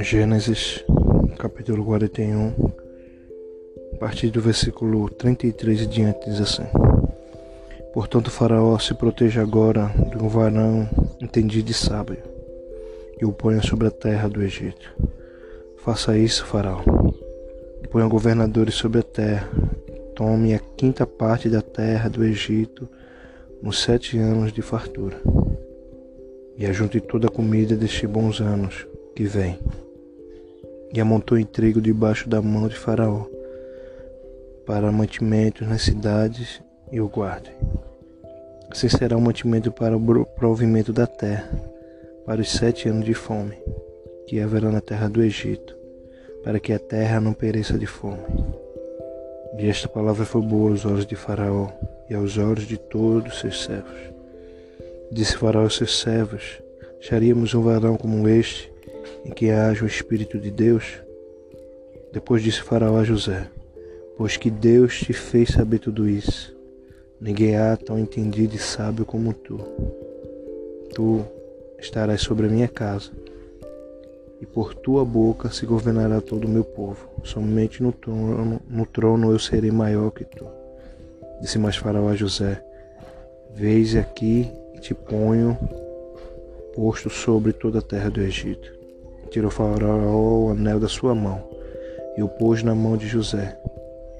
Gênesis, capítulo 41, a partir do versículo 33 e diante, diz assim: Portanto, Faraó se proteja agora de um varão entendido e sábio, e o ponha sobre a terra do Egito. Faça isso, Faraó, ponha governadores sobre a terra, tome a quinta parte da terra do Egito nos sete anos de fartura, e ajunte toda a comida destes bons anos que vem e amontou trigo debaixo da mão de Faraó, para mantimentos nas cidades e o guardem. Assim será o mantimento para o provimento da terra, para os sete anos de fome, que haverá na terra do Egito, para que a terra não pereça de fome. E esta palavra foi boa aos olhos de Faraó e aos olhos de todos os seus servos. Disse Faraó aos seus servos: Acharíamos um varão como este, em que haja o Espírito de Deus? Depois disse Faraó a José: Pois que Deus te fez saber tudo isso, ninguém há tão entendido e sábio como tu. Tu estarás sobre a minha casa, e por tua boca se governará todo o meu povo. Somente no trono, no trono eu serei maior que tu. Disse mais Faraó a José: Veis aqui e te ponho posto sobre toda a terra do Egito. Tirou Faraó o anel da sua mão e o pôs na mão de José.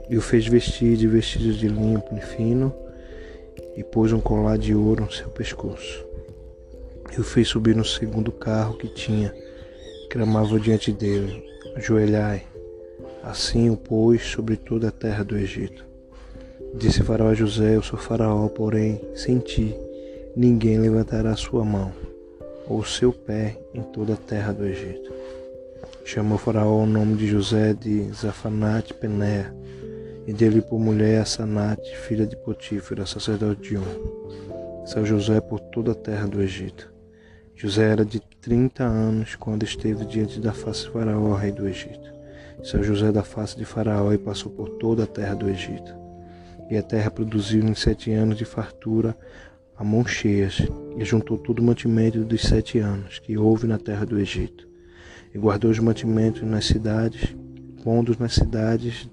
E o fez vestir de vestidos de linho fino e pôs um colar de ouro no seu pescoço. E o fez subir no segundo carro que tinha, clamava diante dele: Ajoelhai. Assim o pôs sobre toda a terra do Egito. Disse Faraó a José: Eu sou Faraó, porém, sem ti ninguém levantará sua mão ou seu pé em toda a terra do Egito. Chamou Faraó o nome de José de Zafanate Penéa, e dele por mulher a Sanate, filha de Potífera, sacerdote de On. Saiu José por toda a terra do Egito. José era de trinta anos quando esteve diante da face de Faraó, rei do Egito. Saiu José da face de Faraó e passou por toda a terra do Egito. E a terra produziu em sete anos de fartura a mãos cheias, e juntou todo o mantimento dos sete anos que houve na terra do Egito, e guardou os mantimentos nas cidades, pondo nas cidades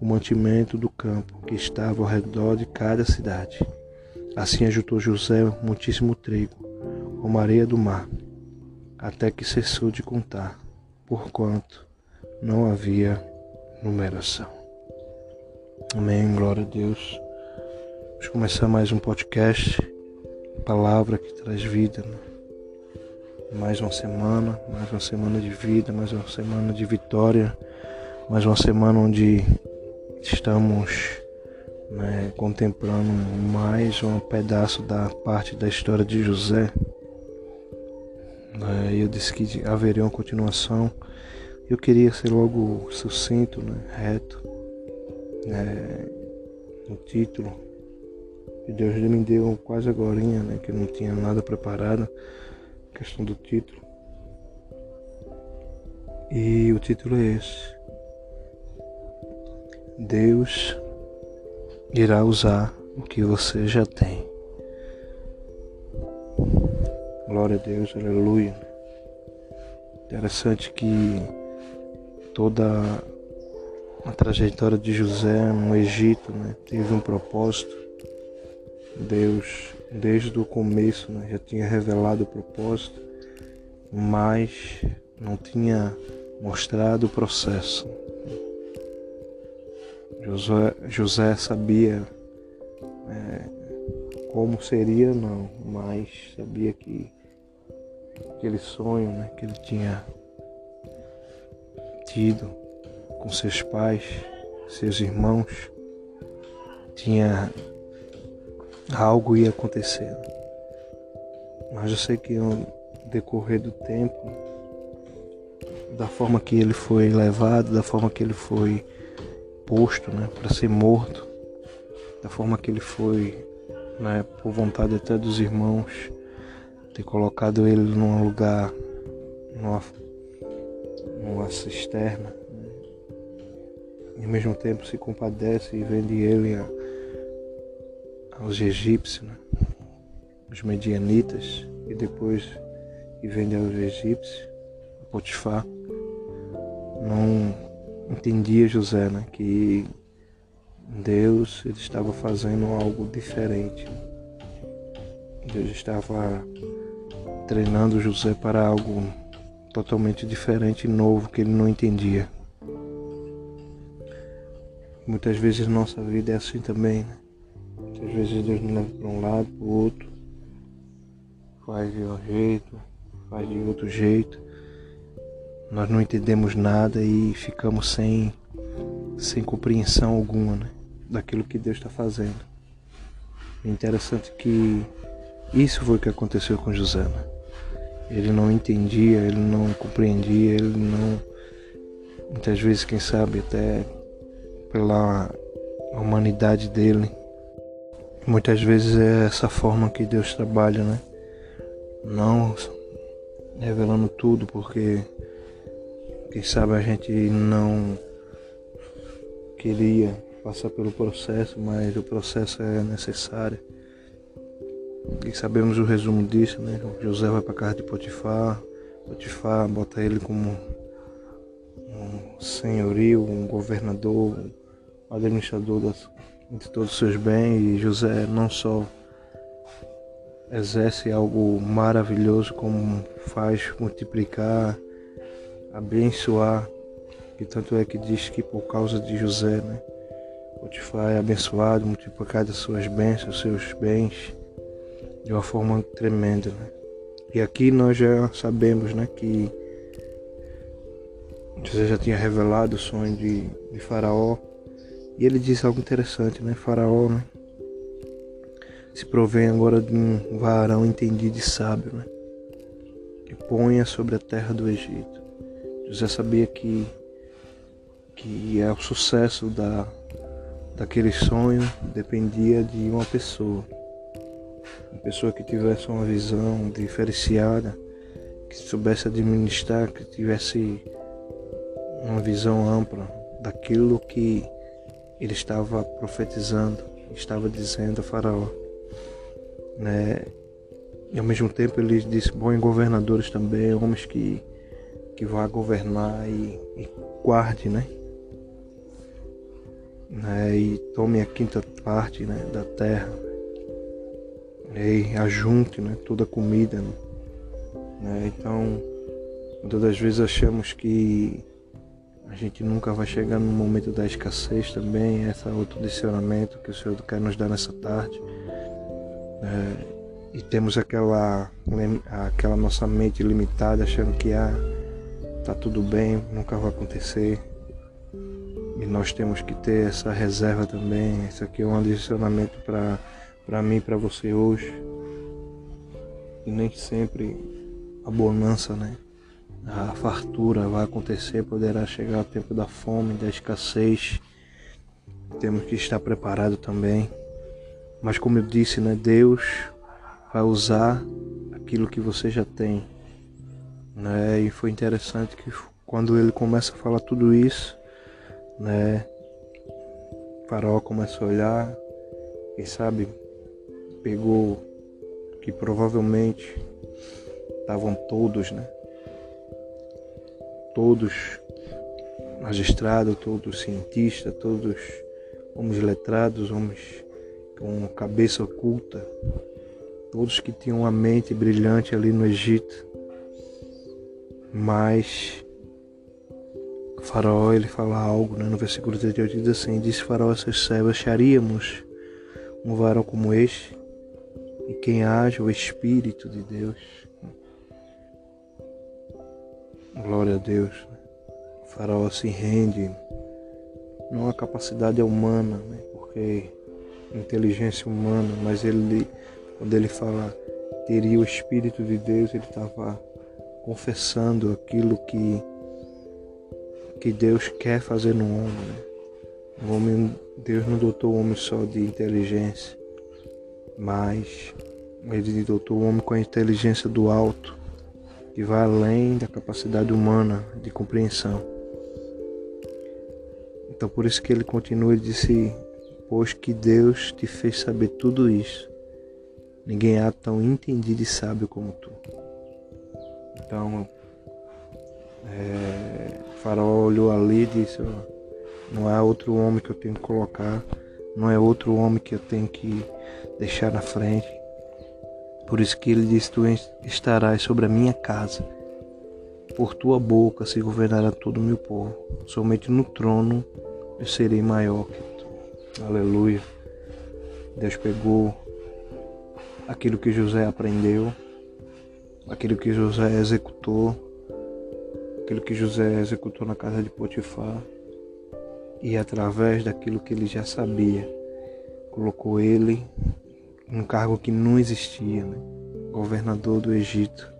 o mantimento do campo que estava ao redor de cada cidade. Assim ajuntou José muitíssimo trigo, como areia do mar, até que cessou de contar, porquanto não havia numeração. Amém, glória a Deus. Vamos começar mais um podcast, palavra que traz vida. Né? Mais uma semana, mais uma semana de vida, mais uma semana de vitória, mais uma semana onde estamos né, contemplando mais um pedaço da parte da história de José. Né, eu disse que haveria uma continuação. Eu queria ser logo sucinto, né, reto, no título que Deus me deu quase agora, né? Que eu não tinha nada preparado. Questão do título. E o título é esse. Deus irá usar o que você já tem. Glória a Deus, aleluia. Interessante que toda a trajetória de José no Egito né, teve um propósito Deus, desde o começo, né, já tinha revelado o propósito, mas não tinha mostrado o processo. José, José sabia é, como seria, não, mas sabia que aquele sonho né, que ele tinha tido com seus pais, seus irmãos, tinha algo ia acontecer. Mas eu sei que no decorrer do tempo, da forma que ele foi levado, da forma que ele foi posto né, para ser morto, da forma que ele foi, né, por vontade até dos irmãos, ter colocado ele num lugar, numa, numa cisterna, né, e ao mesmo tempo se compadece e vende ele a aos egípcios, né? os medianitas, e depois e vende aos egípcios, Potifar não entendia José, né? Que Deus ele estava fazendo algo diferente. Deus estava treinando José para algo totalmente diferente e novo que ele não entendia. Muitas vezes nossa vida é assim também, né? Muitas vezes Deus nos leva para um lado, para o outro, faz de um jeito, faz de outro jeito. Nós não entendemos nada e ficamos sem, sem compreensão alguma né? daquilo que Deus está fazendo. É interessante que isso foi o que aconteceu com José. Né? Ele não entendia, ele não compreendia, ele não. Muitas vezes, quem sabe, até pela humanidade dele. Muitas vezes é essa forma que Deus trabalha, né? Não revelando tudo, porque quem sabe a gente não queria passar pelo processo, mas o processo é necessário. E sabemos o resumo disso, né? José vai para casa de Potifar, Potifar bota ele como um senhorio, um governador, administrador das, de todos os seus bens e José não só exerce algo maravilhoso como faz multiplicar, abençoar, que tanto é que diz que por causa de José, né, Potifar é abençoado, multiplicado as suas bênçãos, seus bens, de uma forma tremenda, né? E aqui nós já sabemos, né, que José já tinha revelado o sonho de, de Faraó e ele disse algo interessante, né? Faraó, né? Se provém agora de um varão entendido e sábio, né? Que ponha sobre a terra do Egito. José sabia que que é o sucesso da daquele sonho dependia de uma pessoa. Uma pessoa que tivesse uma visão diferenciada, que soubesse administrar, que tivesse uma visão ampla daquilo que ele estava profetizando, estava dizendo a Faraó. Né? E ao mesmo tempo ele disse: bons governadores também, homens que, que vão governar e, e guarde, né? né? E tome a quinta parte né? da terra. E ajunte né? toda a comida. Né? Então, muitas das vezes achamos que a gente nunca vai chegar no momento da escassez também, esse é outro direcionamento que o Senhor quer nos dar nessa tarde. É, e temos aquela, aquela nossa mente limitada, achando que ah, tá tudo bem, nunca vai acontecer. E nós temos que ter essa reserva também. Isso aqui é um direcionamento para mim e para você hoje. E nem sempre a bonança, né? A fartura vai acontecer, poderá chegar o tempo da fome, da escassez. Temos que estar preparado também. Mas como eu disse, né, Deus vai usar aquilo que você já tem. Né? E foi interessante que quando ele começa a falar tudo isso, né, o faraó começa a olhar e sabe, pegou que provavelmente estavam todos, né? Todos magistrados, todos cientistas, todos homens letrados, homens com cabeça oculta, todos que tinham uma mente brilhante ali no Egito. Mas o faraó ele fala algo né, no versículo 38 diz assim, disse faraó a seus servos, acharíamos um varão como este, e quem haja o Espírito de Deus Glória a Deus. O faraó se rende, não a capacidade humana, né? porque inteligência humana, mas ele, quando ele fala teria o Espírito de Deus, ele estava confessando aquilo que, que Deus quer fazer no homem. Né? O homem, Deus não dotou o homem só de inteligência, mas ele dotou o homem com a inteligência do alto que vai além da capacidade humana de compreensão. Então por isso que ele continua e disse, pois que Deus te fez saber tudo isso. Ninguém há tão entendido e sábio como tu. Então, É, o faraó olhou ali e disse, não é outro homem que eu tenho que colocar, não é outro homem que eu tenho que deixar na frente. Por isso que ele disse, tu estarás sobre a minha casa, por tua boca se governará todo o meu povo, somente no trono eu serei maior que tu. Aleluia. Deus pegou aquilo que José aprendeu, aquilo que José executou, aquilo que José executou na casa de Potifar, e através daquilo que ele já sabia, colocou ele num cargo que não existia, né? governador do Egito.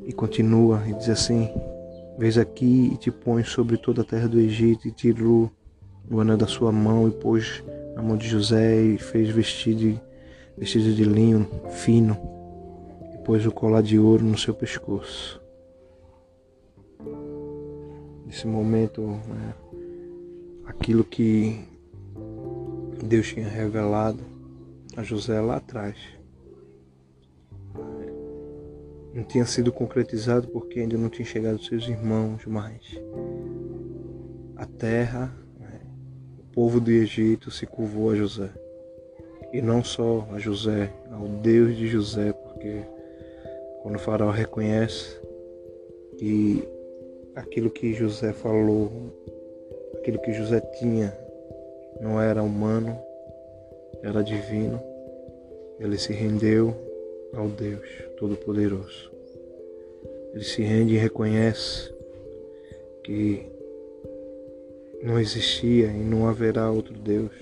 E continua e diz assim: Vês aqui e te põe sobre toda a terra do Egito, e tirou o anel da sua mão e pôs na mão de José e fez vestido, vestido de linho fino e pôs o colar de ouro no seu pescoço nesse momento né, aquilo que Deus tinha revelado a José lá atrás. Não tinha sido concretizado porque ainda não tinha chegado seus irmãos, mas a terra, né, o povo do Egito se curvou a José. E não só a José, ao Deus de José, porque quando o faraó reconhece e aquilo que José falou, aquilo que José tinha, não era humano, era divino. Ele se rendeu ao Deus Todo-Poderoso. Ele se rende e reconhece que não existia e não haverá outro Deus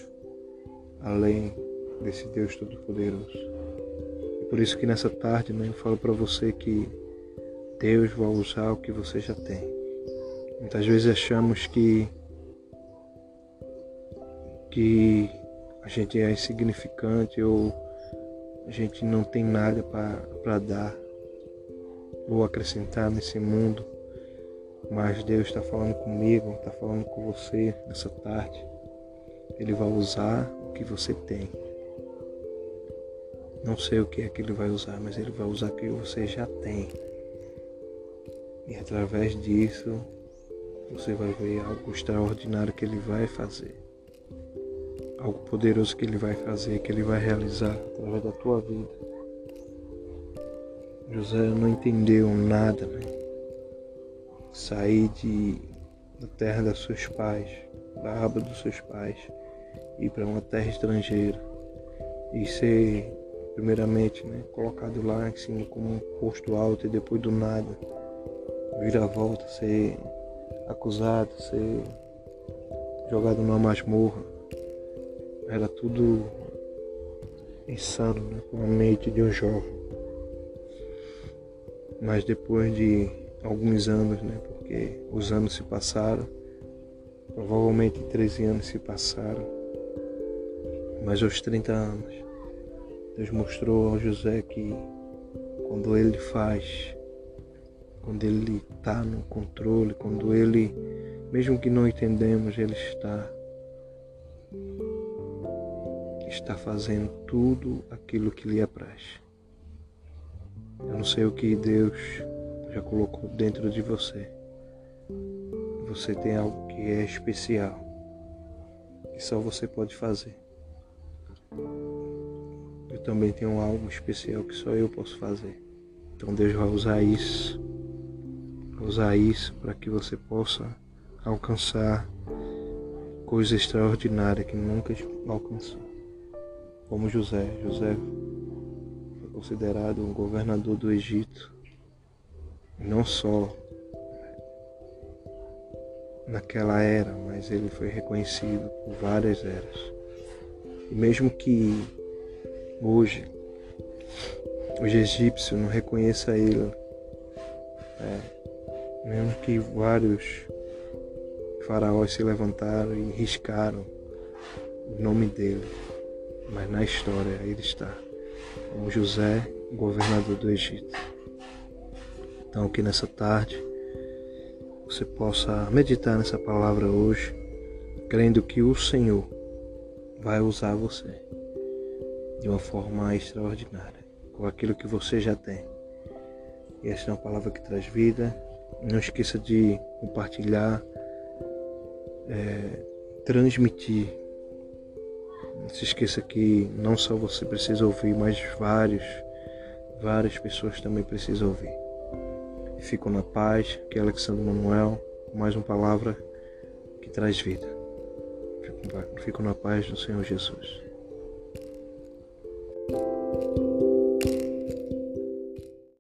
além desse Deus Todo-Poderoso. E por isso que nessa tarde né, eu falo para você que Deus vai usar o que você já tem. Muitas vezes achamos que que a gente é insignificante ou a gente não tem nada para dar ou acrescentar nesse mundo. Mas Deus está falando comigo, está falando com você nessa tarde. Ele vai usar o que você tem. Não sei o que é que ele vai usar, mas ele vai usar o que você já tem. E através disso, você vai ver algo extraordinário que ele vai fazer. Algo poderoso que ele vai fazer, que ele vai realizar através da tua vida. José não entendeu nada, né? Sair de, da terra dos seus pais, da aba dos seus pais, ir para uma terra estrangeira e ser, primeiramente, né, colocado lá em cima como um posto alto e depois do nada, vir a volta, ser acusado, ser jogado numa masmorra. Era tudo insano, né? com a mente de um jovem. Mas depois de alguns anos, né? porque os anos se passaram, provavelmente 13 anos se passaram, mas aos 30 anos, Deus mostrou ao José que quando ele faz quando Ele está no controle, quando Ele, mesmo que não entendemos, Ele está está fazendo tudo aquilo que lhe apraz. Eu não sei o que Deus já colocou dentro de você. Você tem algo que é especial, que só você pode fazer. Eu também tenho algo especial que só eu posso fazer. Então Deus vai usar isso usar isso para que você possa alcançar coisas extraordinárias que nunca alcançou. Como José. José foi considerado um governador do Egito, não só naquela era, mas ele foi reconhecido por várias eras. E mesmo que hoje os egípcios não reconheçam ele, é, mesmo que vários faraós se levantaram e riscaram o nome dele, mas na história ele está como José, governador do Egito. Então que nessa tarde você possa meditar nessa palavra hoje, crendo que o Senhor vai usar você de uma forma extraordinária, com aquilo que você já tem E esta é uma palavra que traz vida. Não esqueça de compartilhar, é, transmitir. Não se esqueça que não só você precisa ouvir, mas vários, várias pessoas também precisam ouvir. Fico na paz, que é Alexandre Manuel, mais uma palavra que traz vida. Fico na paz do Senhor Jesus.